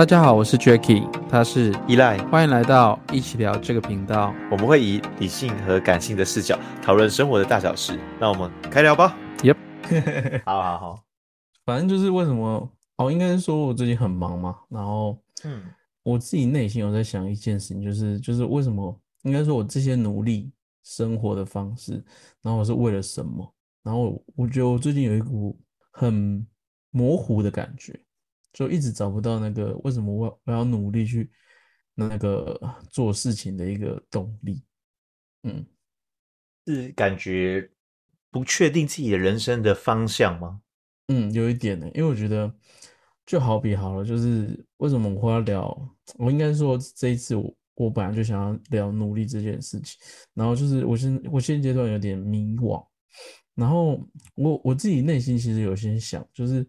大家好，我是 Jacky，他是依赖，欢迎来到一起聊这个频道。我们会以理性和感性的视角讨论生活的大小事。那我们开聊吧。Yep，好好好，反正就是为什么哦，应该是说我最近很忙嘛。然后，嗯，我自己内心有在想一件事情，就是就是为什么应该说我这些努力生活的方式，然后我是为了什么？然后我觉得我最近有一股很模糊的感觉。就一直找不到那个为什么我我要努力去那个做事情的一个动力，嗯，是感觉不确定自己的人生的方向吗？嗯，有一点呢，因为我觉得就好比好了，就是为什么我会要聊？我应该说这一次我我本来就想要聊努力这件事情，然后就是我现我现阶段有点迷惘，然后我我自己内心其实有些想就是。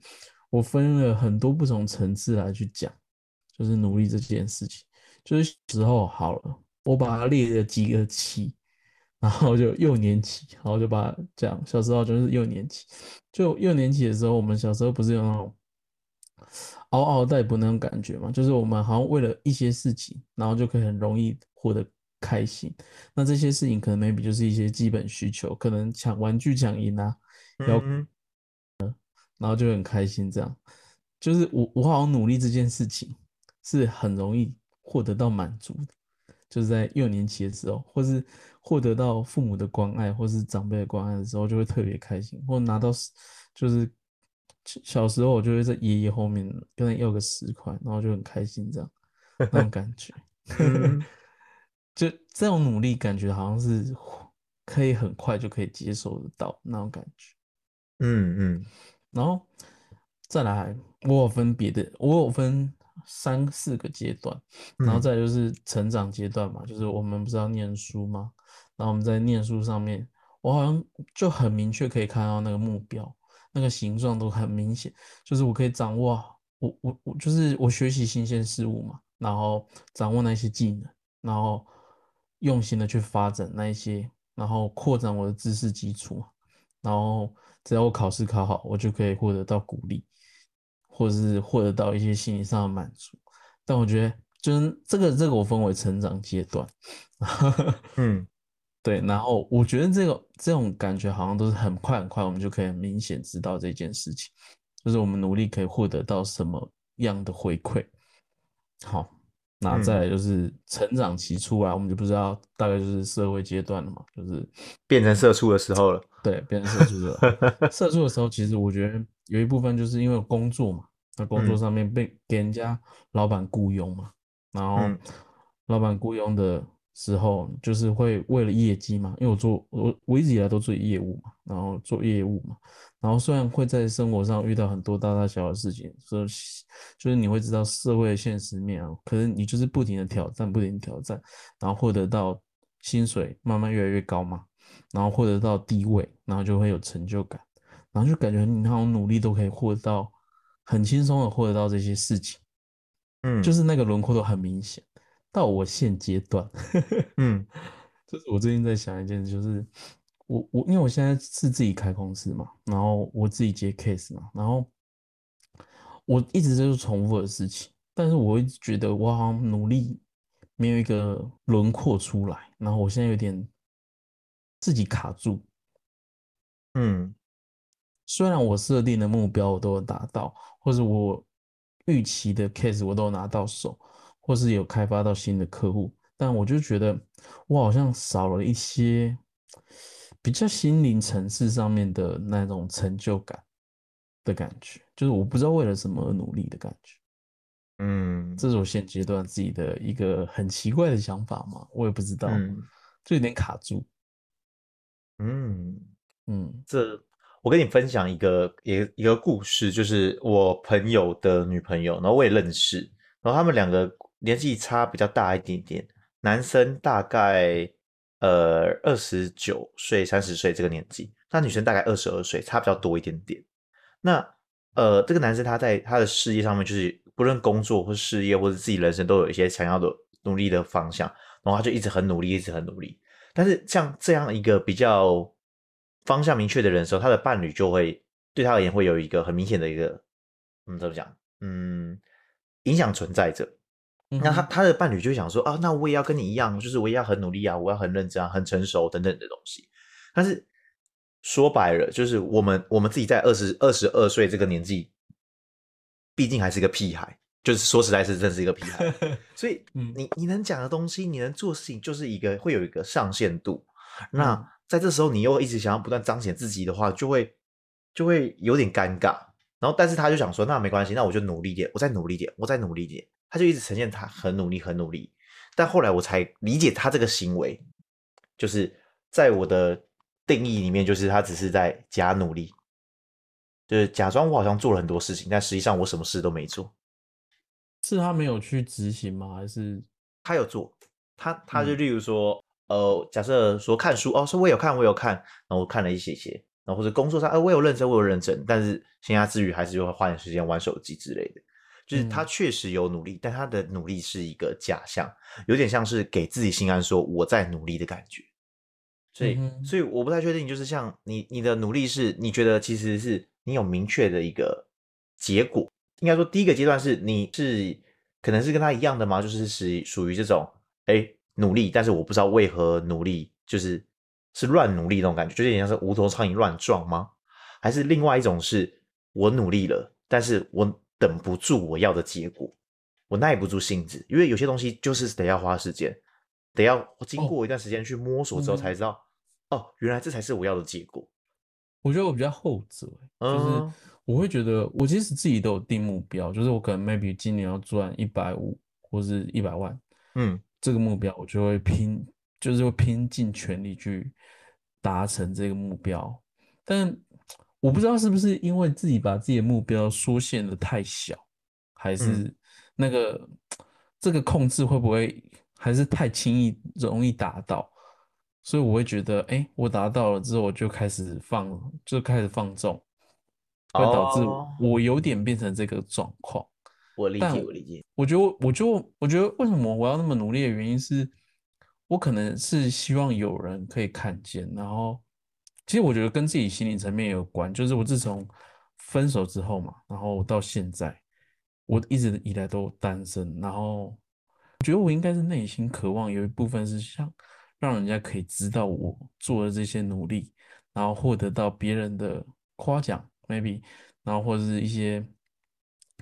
我分了很多不同层次来去讲，就是努力这件事情。就是时候好了，我把它列了几个期，然后就幼年期，然后就把它讲小时候就是幼年期。就幼年期的时候，我们小时候不是有那种嗷嗷待哺那种感觉嘛？就是我们好像为了一些事情，然后就可以很容易获得开心。那这些事情可能 maybe 就是一些基本需求，可能抢玩具抢赢啊，要。嗯然后就很开心，这样就是我我好像努力这件事情是很容易获得到满足的，就是在幼年期的时候，或是获得到父母的关爱，或是长辈的关爱的时候，就会特别开心。或拿到就是小时候，我就会在爷爷后面跟他要个十块，然后就很开心，这样那种感觉 就这种努力感觉好像是可以很快就可以接受得到那种感觉，嗯嗯。然后再来，我有分别的，我有分三四个阶段，然后再就是成长阶段嘛，就是我们不是要念书吗？然后我们在念书上面，我好像就很明确可以看到那个目标，那个形状都很明显，就是我可以掌握，我我我就是我学习新鲜事物嘛，然后掌握那些技能，然后用心的去发展那一些，然后扩展我的知识基础，然后。只要我考试考好，我就可以获得到鼓励，或者是获得到一些心理上的满足。但我觉得，就是这个这个我分为成长阶段，嗯，对。然后我觉得这个这种感觉好像都是很快很快，我们就可以很明显知道这件事情，就是我们努力可以获得到什么样的回馈。好。那再来就是成长期出来，我们就不知道，大概就是社会阶段了嘛，就是变成社畜的时候了。对，变成社畜了。社畜的时候，其实我觉得有一部分就是因为工作嘛，在工作上面被给人家老板雇佣嘛，然后老板雇佣的。时候就是会为了业绩嘛，因为我做我我一直以来都做业务嘛，然后做业务嘛，然后虽然会在生活上遇到很多大大小小的事情，所以就是你会知道社会的现实面啊，可是你就是不停的挑战，不停的挑战，然后获得到薪水慢慢越来越高嘛，然后获得到地位，然后就会有成就感，然后就感觉你那种努力都可以获得到很轻松的获得到这些事情，嗯，就是那个轮廓都很明显。到我现阶段，嗯，就是我最近在想一件事，就是我我因为我现在是自己开公司嘛，然后我自己接 case 嘛，然后我一直就是重复的事情，但是我一直觉得我好像努力没有一个轮廓出来，然后我现在有点自己卡住，嗯，虽然我设定的目标我都有达到，或者我预期的 case 我都有拿到手。或是有开发到新的客户，但我就觉得我好像少了一些比较心灵层次上面的那种成就感的感觉，就是我不知道为了什么而努力的感觉。嗯，这是我现阶段自己的一个很奇怪的想法嘛，我也不知道，嗯，就有点卡住。嗯嗯，这我跟你分享一个一个一个故事，就是我朋友的女朋友，然后我也认识，然后他们两个。年纪差比较大一点点，男生大概呃二十九岁、三十岁这个年纪，那女生大概二十二岁，差比较多一点点。那呃，这个男生他在他的事业上面，就是不论工作或事业或者自己人生，都有一些想要的努力的方向，然后他就一直很努力，一直很努力。但是像这样一个比较方向明确的人的时候，他的伴侣就会对他而言会有一个很明显的一个，嗯，怎么讲？嗯。影响存在着。嗯、那他他的伴侣就想说啊，那我也要跟你一样，就是我也要很努力啊，我要很认真啊，很成熟等等的东西。但是说白了，就是我们我们自己在二十二十二岁这个年纪，毕竟还是一个屁孩，就是说实在是真是一个屁孩。所以你你能讲的东西，你能做事情，就是一个会有一个上限度。那在这时候，你又一直想要不断彰显自己的话，就会就会有点尴尬。然后，但是他就想说，那没关系，那我就努力点，我再努力点，我再努力点。他就一直呈现他很努力，很努力。但后来我才理解他这个行为，就是在我的定义里面，就是他只是在假努力，就是假装我好像做了很多事情，但实际上我什么事都没做。是他没有去执行吗？还是他有做？他他就例如说。嗯呃，假设说看书哦，说我有看，我有看，然后我看了一些些，然后或者工作上，呃，我有认真，我有认真，但是闲暇之余还是就会花点时间玩手机之类的。就是他确实有努力，嗯、但他的努力是一个假象，有点像是给自己心安，说我在努力的感觉。所以，嗯、所以我不太确定，就是像你，你的努力是你觉得其实是你有明确的一个结果。应该说，第一个阶段是你是可能是跟他一样的吗？就是属属于这种，哎。努力，但是我不知道为何努力，就是是乱努力那种感觉，就有点像是无头苍蝇乱撞吗？还是另外一种是我努力了，但是我等不住我要的结果，我耐不住性子，因为有些东西就是得要花时间，得要经过一段时间去摸索之后才知道，哦，哦，原来这才是我要的结果。我觉得我比较后者，就是我会觉得我其实自己都有定目标，就是我可能 maybe 今年要赚一百五或是一百万，嗯。这个目标，我就会拼，就是会拼尽全力去达成这个目标。但我不知道是不是因为自己把自己的目标缩限的太小，还是那个、嗯、这个控制会不会还是太轻易容易达到？所以我会觉得，哎，我达到了之后，我就开始放，就开始放纵，会导致我有点变成这个状况。我理解，我理解。我觉得，我就我觉得，为什么我要那么努力的原因是，我可能是希望有人可以看见。然后，其实我觉得跟自己心理层面有关。就是我自从分手之后嘛，然后到现在，我一直以来都单身。然后，我觉得我应该是内心渴望有一部分是想让人家可以知道我做的这些努力，然后获得到别人的夸奖，maybe，然后或者是一些。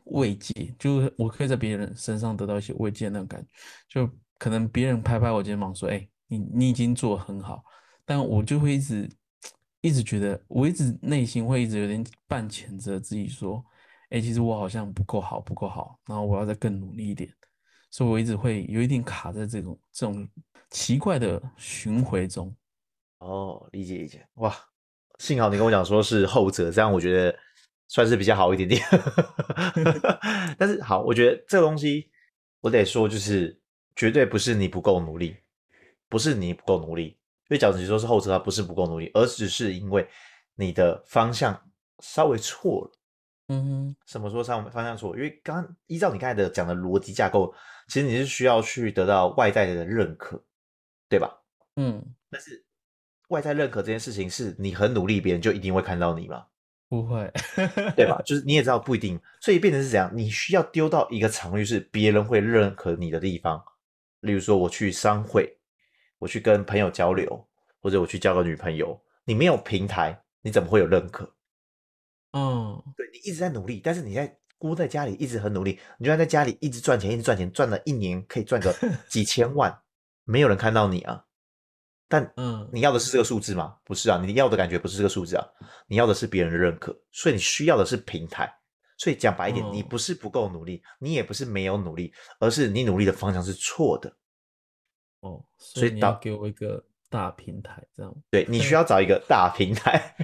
慰藉，就是我可以在别人身上得到一些慰藉那种感觉，就可能别人拍拍我肩膀说：“哎，你你已经做很好。”但我就会一直一直觉得，我一直内心会一直有点半谴责自己说：“哎，其实我好像不够好，不够好，然后我要再更努力一点。”所以我一直会有一点卡在这种这种奇怪的循环中。哦，理解理解，哇，幸好你跟我讲说是后者，这样我觉得。算是比较好一点点，但是好，我觉得这个东西我得说，就是绝对不是你不够努力，不是你不够努力，因为假如你说是后者，它不是不够努力，而只是因为你的方向稍微错了。嗯哼，什么说上方向错？因为刚刚依照你刚才的讲的逻辑架构，其实你是需要去得到外在的认可，对吧？嗯，但是外在认可这件事情，是你很努力，别人就一定会看到你吗？不会，对吧？就是你也知道不一定，所以变成是怎样？你需要丢到一个场域是别人会认可你的地方，例如说我去商会，我去跟朋友交流，或者我去交个女朋友，你没有平台，你怎么会有认可？嗯，对，你一直在努力，但是你在孤在家里一直很努力，你就算在家里一直赚钱，一直赚钱，赚了一年可以赚个 几千万，没有人看到你啊。但嗯，你要的是这个数字吗？不是啊，你要的感觉不是这个数字啊，你要的是别人的认可，所以你需要的是平台。所以讲白一点，你不是不够努力，你也不是没有努力，而是你努力的方向是错的。哦，所以你要给我一个大平台，这样。对，你需要找一个大平台。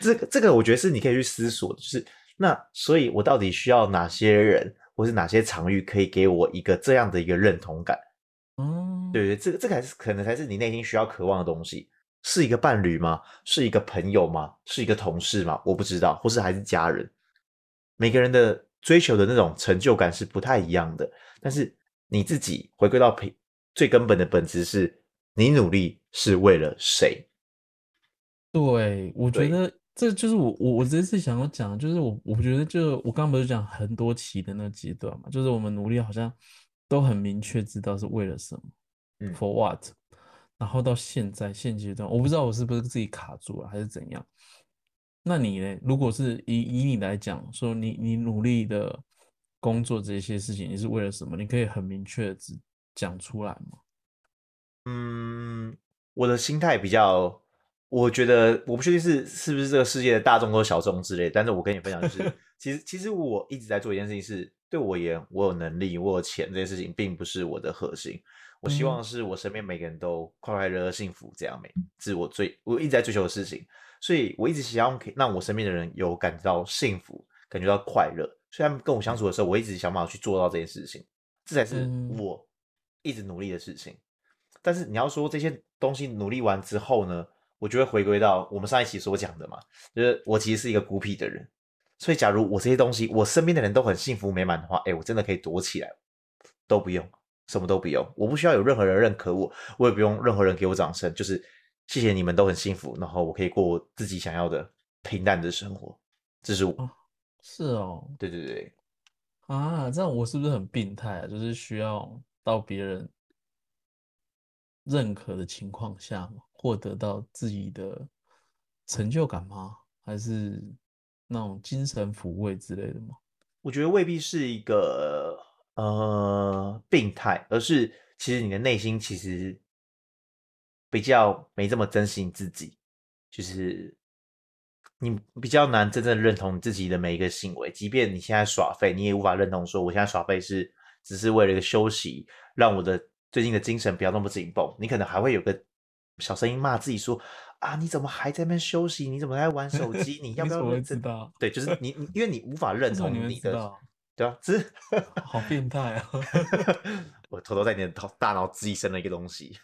这 个这个，我觉得是你可以去思索，就是那，所以我到底需要哪些人，或是哪些场域，可以给我一个这样的一个认同感？嗯，对对，这个这个还是可能才是你内心需要渴望的东西，是一个伴侣吗？是一个朋友吗？是一个同事吗？我不知道，或是还是家人。每个人的追求的那种成就感是不太一样的，但是你自己回归到最最根本的本质是，你努力是为了谁？对，我觉得这就是我我我这次想要讲，就是我我觉得就我刚刚不是讲很多期的那个阶段嘛，就是我们努力好像都很明确知道是为了什么，嗯，for what，然后到现在现阶段，我不知道我是不是自己卡住了还是怎样。那你呢？如果是以以你来讲，说你你努力的工作这些事情，你是为了什么？你可以很明确的讲出来吗？嗯，我的心态比较。我觉得我不确定是是不是这个世界的大众或小众之类，但是我跟你分享就是，其实其实我一直在做一件事情是，是对我而言，我有能力，我有钱，这件事情并不是我的核心。我希望是我身边每个人都快快乐乐、幸福，这样美是我最我一直在追求的事情。所以我一直希望可以让我身边的人有感觉到幸福，感觉到快乐。所以他们跟我相处的时候，我一直想办法去做到这件事情，这才是我一直努力的事情。但是你要说这些东西努力完之后呢？我就会回归到我们上一期所讲的嘛，就是我其实是一个孤僻的人，所以假如我这些东西，我身边的人都很幸福美满的话，哎，我真的可以躲起来，都不用，什么都不用，我不需要有任何人认可我，我也不用任何人给我掌声，就是谢谢你们都很幸福，然后我可以过我自己想要的平淡的生活，这是我，哦是哦，对对对，啊，这样我是不是很病态啊？就是需要到别人认可的情况下嘛。获得到自己的成就感吗？还是那种精神抚慰之类的吗？我觉得未必是一个呃病态，而是其实你的内心其实比较没这么珍惜你自己，就是你比较难真正认同你自己的每一个行为，即便你现在耍废，你也无法认同说我现在耍废是只是为了一个休息，让我的最近的精神不要那么紧绷。你可能还会有个。小声音骂自己说：“啊，你怎么还在那边休息？你怎么还在玩手机？你要不要认真？”知道？对，就是你，你因为你无法认同你的，对啊，只是好变态啊！我偷偷在你的头大脑自生了一个东西，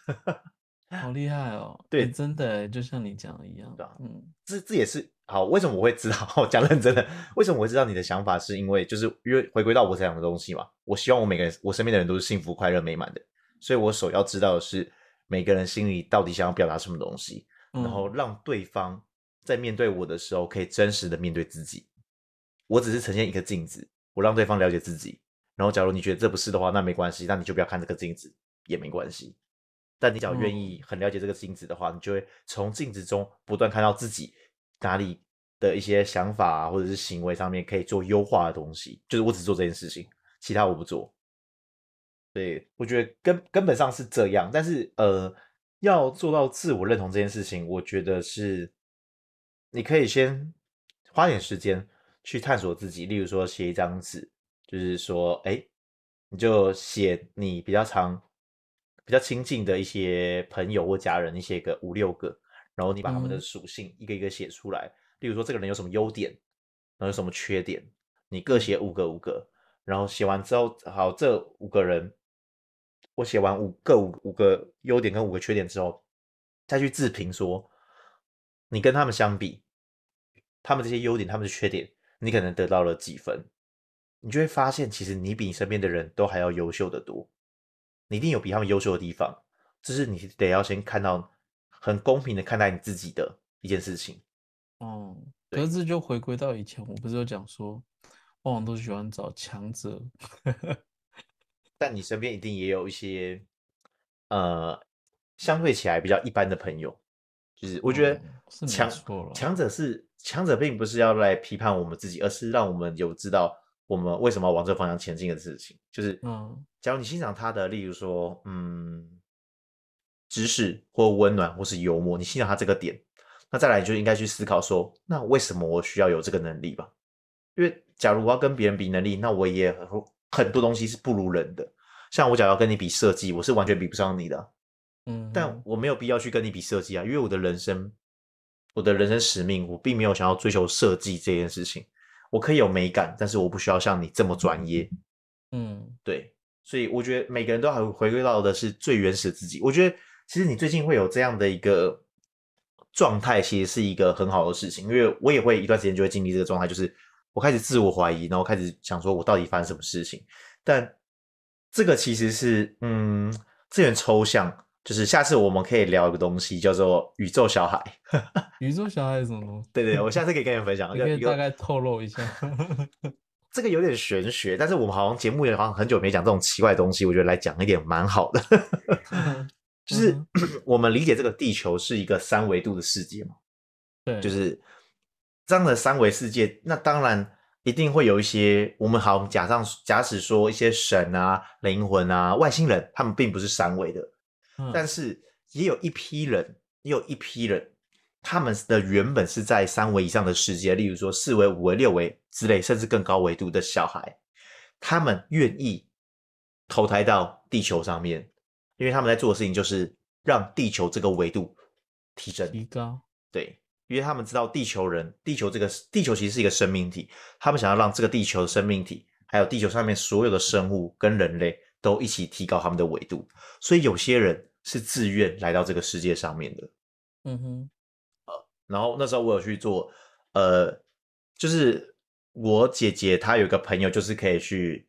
好厉害哦！对，欸、真的就像你讲的一样，对啊，嗯，这这也是好。为什么我会知道？我 讲认真的，为什么我会知道你的想法？是因为就是因为回归到我这样的东西嘛。我希望我每个人，我身边的人都是幸福、快乐、美满的，所以我首要知道的是。每个人心里到底想要表达什么东西，嗯，然后让对方在面对我的时候可以真实的面对自己。我只是呈现一个镜子，我让对方了解自己。然后，假如你觉得这不是的话，那没关系，那你就不要看这个镜子也没关系。但你只要愿意很了解这个镜子的话，嗯，你就会从镜子中不断看到自己哪里的一些想法啊，或者是行为上面可以做优化的东西。就是我只做这件事情，其他我不做。对，我觉得根根本上是这样，但是呃，要做到自我认同这件事情，我觉得是你可以先花点时间去探索自己，例如说写一张纸，就是说，哎，你就写你比较常、比较亲近的一些朋友或家人，一些个五六个，然后你把他们的属性一个一个写出来，嗯、例如说这个人有什么优点，然后有什么缺点，你各写五个五个，然后写完之后，好，这五个人。我写完五个五五个优点跟五个缺点之后，再去自评说，你跟他们相比，他们这些优点，他们的缺点，你可能得到了几分？你就会发现，其实你比你身边的人都还要优秀的多，你一定有比他们优秀的地方，这是你得要先看到，很公平的看待你自己的一件事情。哦、嗯，可是这就回归到以前，我不是有讲说，往往都喜欢找强者。但你身边一定也有一些，呃，相对起来比较一般的朋友，就是我觉得强强者是强者，并不是要来批判我们自己，而是让我们有知道我们为什么要往这个方向前进的事情。就是，嗯，假如你欣赏他的，例如说，嗯，知识或温暖或是幽默，你欣赏他这个点，那再来就应该去思考说，那为什么我需要有这个能力吧？因为假如我要跟别人比能力，那我也很。很多东西是不如人的，像我假如要跟你比设计，我是完全比不上你的，嗯，但我没有必要去跟你比设计啊，因为我的人生，我的人生使命，我并没有想要追求设计这件事情，我可以有美感，但是我不需要像你这么专业，嗯，对，所以我觉得每个人都还回归到的是最原始的自己。我觉得其实你最近会有这样的一个状态，其实是一个很好的事情，因为我也会一段时间就会经历这个状态，就是。我开始自我怀疑，然后开始想说，我到底发生什么事情？但这个其实是，嗯，这很抽象，就是下次我们可以聊一个东西，叫做宇宙小孩。宇宙小孩是什么东西？对对，我下次可以跟你们分享。你可以大概透露一下。这个有点玄学，但是我们好像节目也好像很久没讲这种奇怪的东西，我觉得来讲一点蛮好的。就是、嗯、我们理解这个地球是一个三维度的世界嘛？对，就是这样的三维世界，那当然。一定会有一些，我们好假上假使说一些神啊、灵魂啊、外星人，他们并不是三维的，嗯，但是也有一批人，也有一批人，他们的原本是在三维以上的世界，例如说四维、五维、六维之类，甚至更高维度的小孩，他们愿意投胎到地球上面，因为他们在做的事情就是让地球这个维度提升、提高，对。因为他们知道地球人，地球这个地球其实是一个生命体，他们想要让这个地球的生命体，还有地球上面所有的生物跟人类都一起提高他们的维度，所以有些人是自愿来到这个世界上面的。嗯哼，呃，然后那时候我有去做，呃，就是我姐姐她有个朋友，就是可以去，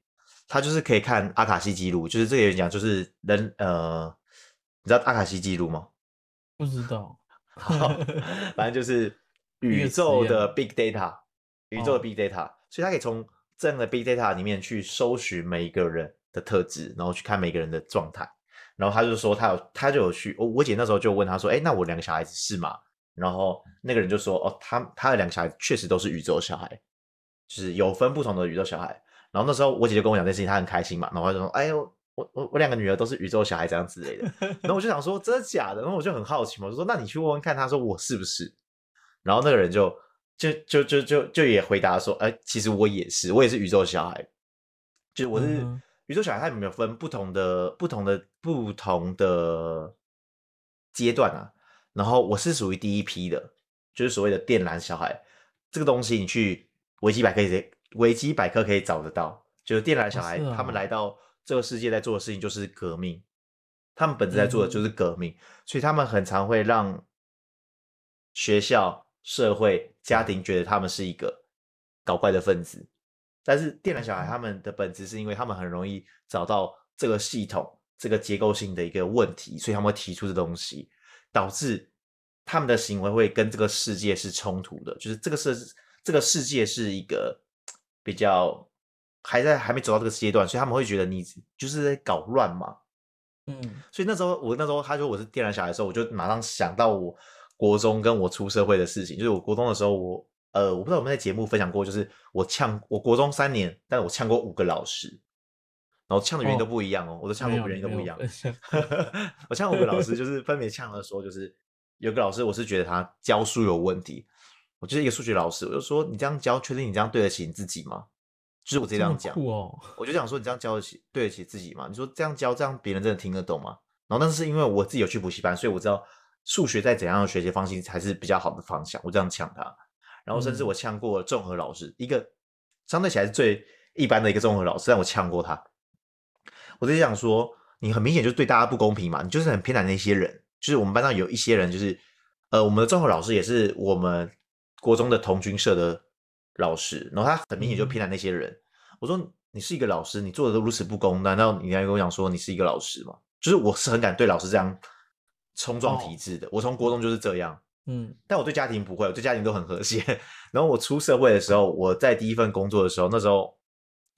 她就是可以看阿卡西记录，就是这个人讲，就是人，呃，你知道阿卡西记录吗？不知道。好，反正就是 宇宙的 big data，宇宙的 big data，哦，所以他可以从这样的 big data 里面去搜寻每一个人的特质，然后去看每个人的状态。然后他就说他有，他就有去，我我姐那时候就问他说，哎，那我两个小孩子是吗？然后那个人就说，哦，他他的两个小孩确实都是宇宙小孩，就是有分不同的宇宙小孩。然后那时候我姐就跟我讲这件事情，她很开心嘛，然后他就说，哎呦。我我我两个女儿都是宇宙小孩这样之类的，然后我就想说真的假的，然后我就很好奇嘛，我就说那你去问问看，他说我是不是？然后那个人就就就就就就也回答说，哎、其实我也是，我也是宇宙小孩，就我是宇宙小孩，他有没有分不同的不同的不同的阶段啊？然后我是属于第一批的，就是所谓的电缆小孩，这个东西你去维基百科可以维基百科可以找得到，就是电缆小孩、哦啊、他们来到。这个世界在做的事情就是革命，他们本质在做的就是革命，嗯、所以他们很常会让学校、社会、家庭觉得他们是一个搞怪的分子。但是电缆小孩他们的本质是因为他们很容易找到这个系统、这个结构性的一个问题，所以他们会提出这东西，导致他们的行为会跟这个世界是冲突的，就是这个世这个世界是一个比较。还在还没走到这个阶段，所以他们会觉得你就是在搞乱嘛。嗯，所以那时候我那时候他说我是电缆小孩的时候，我就马上想到我国中跟我出社会的事情。就是我国中的时候，我呃我不知道我们在节目分享过，就是我呛我国中三年，但是我呛过五个老师，然后呛的原因都不一样哦，哦我的呛过原因都不一样。我呛五个老师，就是分别呛的说，就是有个老师我是觉得他教书有问题，我就是一个数学老师，我就说你这样教，确定你这样对得起你自己吗？就是我直接这样讲，哦、我就想说你这样教得起，对得起自己吗？你说这样教，这样别人真的听得懂吗？然后，但是因为我自己有去补习班，所以我知道数学在怎样的学习方式才是比较好的方向。我这样呛他，然后甚至我呛过综合老师，嗯、一个相对起来是最一般的一个综合老师，但我呛过他。我就想说，你很明显就是对大家不公平嘛，你就是很偏袒那些人。就是我们班上有一些人，就是呃，我们的综合老师也是我们国中的童军社的。老师，然后他很明显就偏袒那些人。嗯、我说：“你是一个老师，你做的都如此不公，难道你还跟我讲说你是一个老师吗？”就是我是很敢对老师这样冲撞体制的。哦、我从国中就是这样，嗯，但我对家庭不会，我对家庭都很和谐。然后我出社会的时候，我在第一份工作的时候，那时候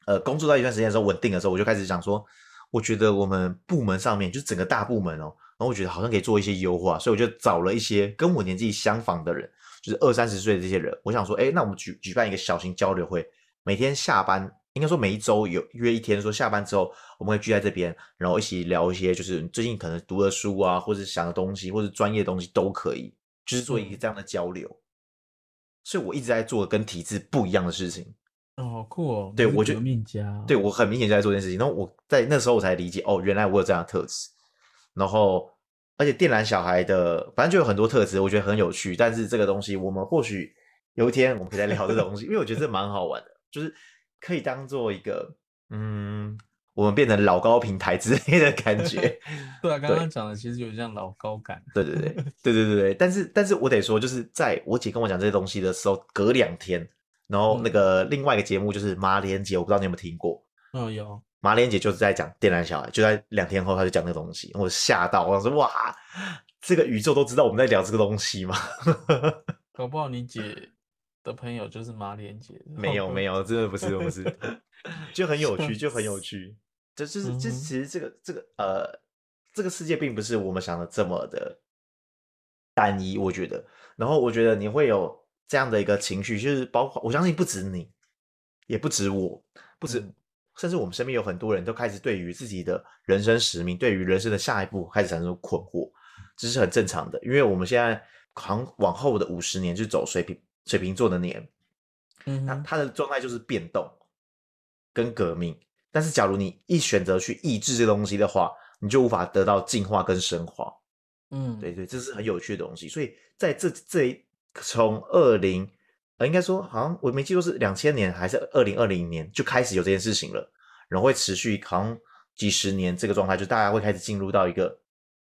呃，工作到一段时间的时候稳定的时候，我就开始想说，我觉得我们部门上面就整个大部门哦，然后我觉得好像可以做一些优化，所以我就找了一些跟我年纪相仿的人。就是二三十岁的这些人，我想说，哎，那我们举举办一个小型交流会，每天下班，应该说每一周有约一天，说下班之后我们会聚在这边，然后一起聊一些，就是最近可能读的书啊，或者想的东西，或者专业的东西都可以，就是做一个这样的交流。嗯、所以我一直在做跟体制不一样的事情。哦，好酷哦！对，我就对我很明显就在做这件事情。然后我在那时候我才理解，哦，原来我有这样的特质。然后。而且电缆小孩的，反正就有很多特质，我觉得很有趣。但是这个东西，我们或许有一天我们可以来聊这个东西，因为我觉得这蛮好玩的，就是可以当做一个，嗯，我们变成老高平台之类的感觉。对啊，刚刚讲的其实有点像老高感。对对对对对对对。但是但是我得说，就是在我姐跟我讲这些东西的时候，隔两天，然后那个另外一个节目就是马连姐，我不知道你有没有听过？嗯，有。马连姐就是在讲电缆小孩，就在两天后她就讲那个东西，我吓到，我说哇，这个宇宙都知道我们在聊这个东西吗？搞不好你姐的朋友就是马连姐，没有没有，真的不是不是，就很有趣，就很有趣，这就是这其实这个这个呃，这个世界并不是我们想的这么的单一，我觉得，然后我觉得你会有这样的一个情绪，就是包括我相信不止你，也不止我，不止，嗯、甚至我们身边有很多人都开始对于自己的人生使命，对于人生的下一步开始产生困惑，这是很正常的，因为我们现在往往后的五十年就走水平水瓶座的年，嗯，那他的状态就是变动跟革命，但是假如你一选择去抑制这个东西的话，你就无法得到进化跟升华。嗯，对对，这是很有趣的东西。所以在这这一从二零呃，应该说好像我没记错是两千年还是二零二零年就开始有这件事情了，然后会持续好像几十年这个状态，就大家会开始进入到一个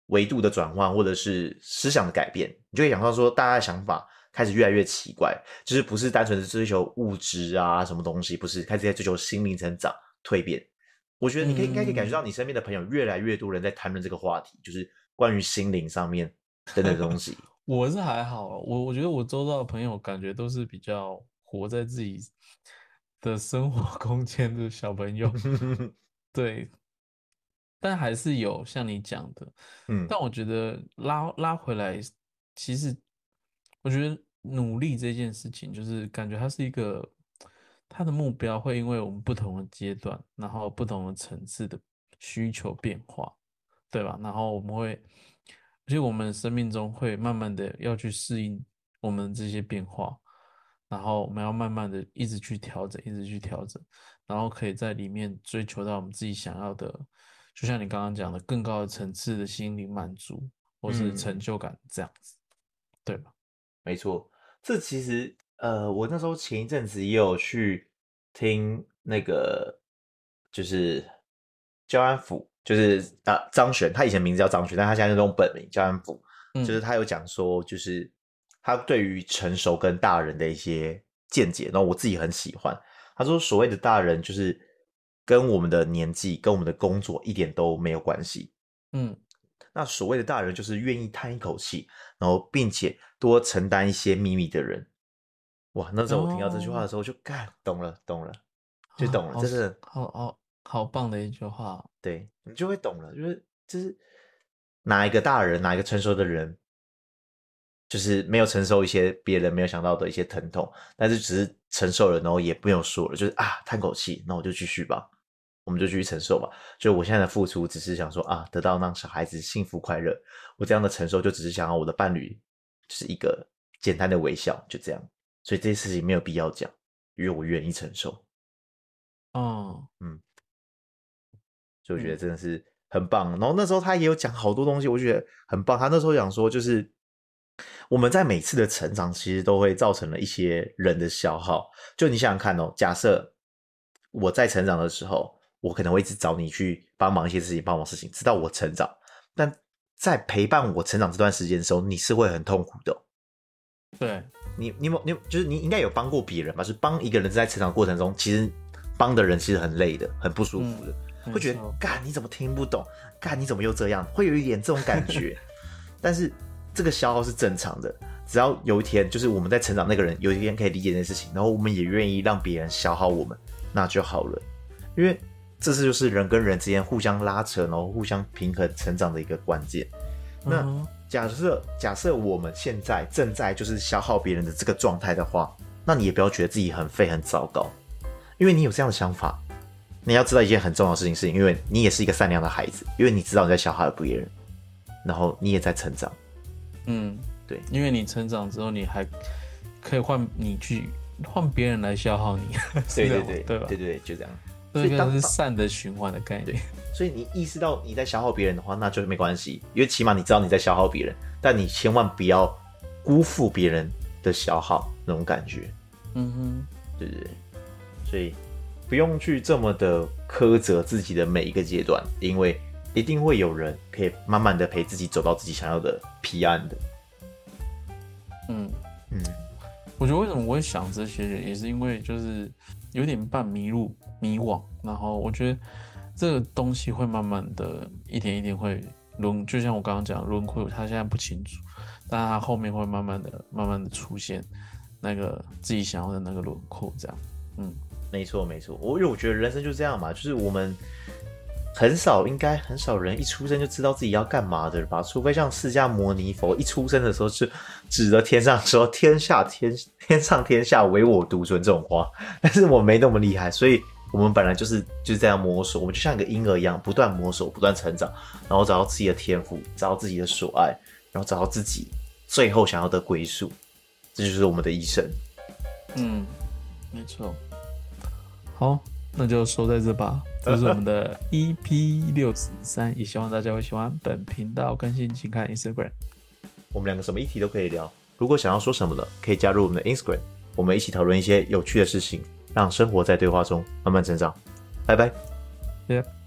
维度的转换，或者是思想的改变。你就会想到说，大家的想法开始越来越奇怪，就是不是单纯的追求物质啊什么东西，不是开始在追求心灵成长蜕变。我觉得你可以应该可以感觉到你身边的朋友越来越多人在谈论这个话题，就是。关于心灵上面的那东西，我是还好，我我觉得我周遭的朋友感觉都是比较活在自己的生活 空间的小朋友，对，但还是有像你讲的，嗯，但我觉得拉拉回来，其实我觉得努力这件事情，就是感觉它是一个，它的目标会因为我们不同的阶段，然后不同的层次的需求变化。对吧？然后我们会，而且我们生命中会慢慢的要去适应我们这些变化，然后我们要慢慢的一直去调整，一直去调整，然后可以在里面追求到我们自己想要的，就像你刚刚讲的更高的层次的心灵满足或是成就感这样子，嗯、对吧？没错，这其实呃，我那时候前一阵子也有去听那个，就是焦安溥。就是啊，张悬，他以前名字叫张悬，但他现在是用本名叫安溥。嗯，就是他有讲说，就是他对于成熟跟大人的一些见解，然后我自己很喜欢。他说，所谓的大人，就是跟我们的年纪、跟我们的工作一点都没有关系。嗯，那所谓的大人，就是愿意叹一口气，然后并且多承担一些秘密的人。哇，那时候我听到这句话的时候，就干、哦、懂了，懂了，就懂了，真的，好好好棒的一句话。对，你就会懂了，就是就是哪一个大人，哪一个成熟的人，就是没有承受一些别人没有想到的一些疼痛，但是只是承受了，然后也不用说了，就是啊，叹口气，那我就继续吧，我们就继续承受吧。就我现在的付出，只是想说啊，得到让小孩子幸福快乐，我这样的承受，就只是想要我的伴侣就是一个简单的微笑，就这样。所以这些事情没有必要讲，因为我愿意承受。哦，嗯。就我觉得真的是很棒，然后那时候他也有讲好多东西，我觉得很棒。他那时候讲说，就是我们在每次的成长，其实都会造成了一些人的消耗。就你想想看哦，假设我在成长的时候，我可能会一直找你去帮忙一些事情，帮忙事情，直到我成长。但在陪伴我成长这段时间的时候，你是会很痛苦的。对，你，你有，你就是你应该有帮过别人吧？就是帮一个人在成长过程中，其实帮的人其实很累的，很不舒服的。嗯会觉得，干你怎么听不懂？干你怎么又这样？会有一点这种感觉，但是这个消耗是正常的。只要有一天，就是我们在成长，那个人有一天可以理解这件事情，然后我们也愿意让别人消耗我们，那就好了。因为这是就是人跟人之间互相拉扯，然后互相平衡成长的一个关键。那假设假设我们现在正在就是消耗别人的这个状态的话，那你也不要觉得自己很废很糟糕，因为你有这样的想法。你要知道一件很重要的事情，是因为你也是一个善良的孩子，因为你知道你在消耗别人，然后你也在成长。嗯，对，因为你成长之后，你还可以换你去换别人来消耗你。对对对，对吧？对对，就这样。所以当是善的循环的概念。所以你意识到你在消耗别人的话，那就没关系，因为起码你知道你在消耗别人，但你千万不要辜负别人的消耗那种感觉。嗯哼，对对对，所以。不用去这么的苛责自己的每一个阶段，因为一定会有人可以慢慢的陪自己走到自己想要的彼岸的。嗯嗯，我觉得为什么我会想这些人，也是因为就是有点半迷路、迷惘。然后我觉得这个东西会慢慢的一点一点会轮，就像我刚刚讲轮廓，他现在不清楚，但他后面会慢慢的、慢慢的出现那个自己想要的那个轮廓，这样，嗯，没错没错，我因为我觉得人生就这样嘛，就是我们。很少，应该很少人一出生就知道自己要干嘛的吧？除非像释迦牟尼佛一出生的时候是指着天上说“天下天天上天下唯我独尊”这种话，但是我没那么厉害，所以我们本来就是就是这样摸索，我们就像一个婴儿一样，不断摸索，不断成长，然后找到自己的天赋，找到自己的所爱，然后找到自己最后想要的归宿，这就是我们的一生。嗯，没错。好。那就说在这吧，这是我们的 EP 六十三，也希望大家会喜欢本频道更新，请看 Instagram。我们两个什么议题都可以聊，如果想要说什么的，可以加入我们的 Instagram，我们一起讨论一些有趣的事情，让生活在对话中慢慢成长。拜拜。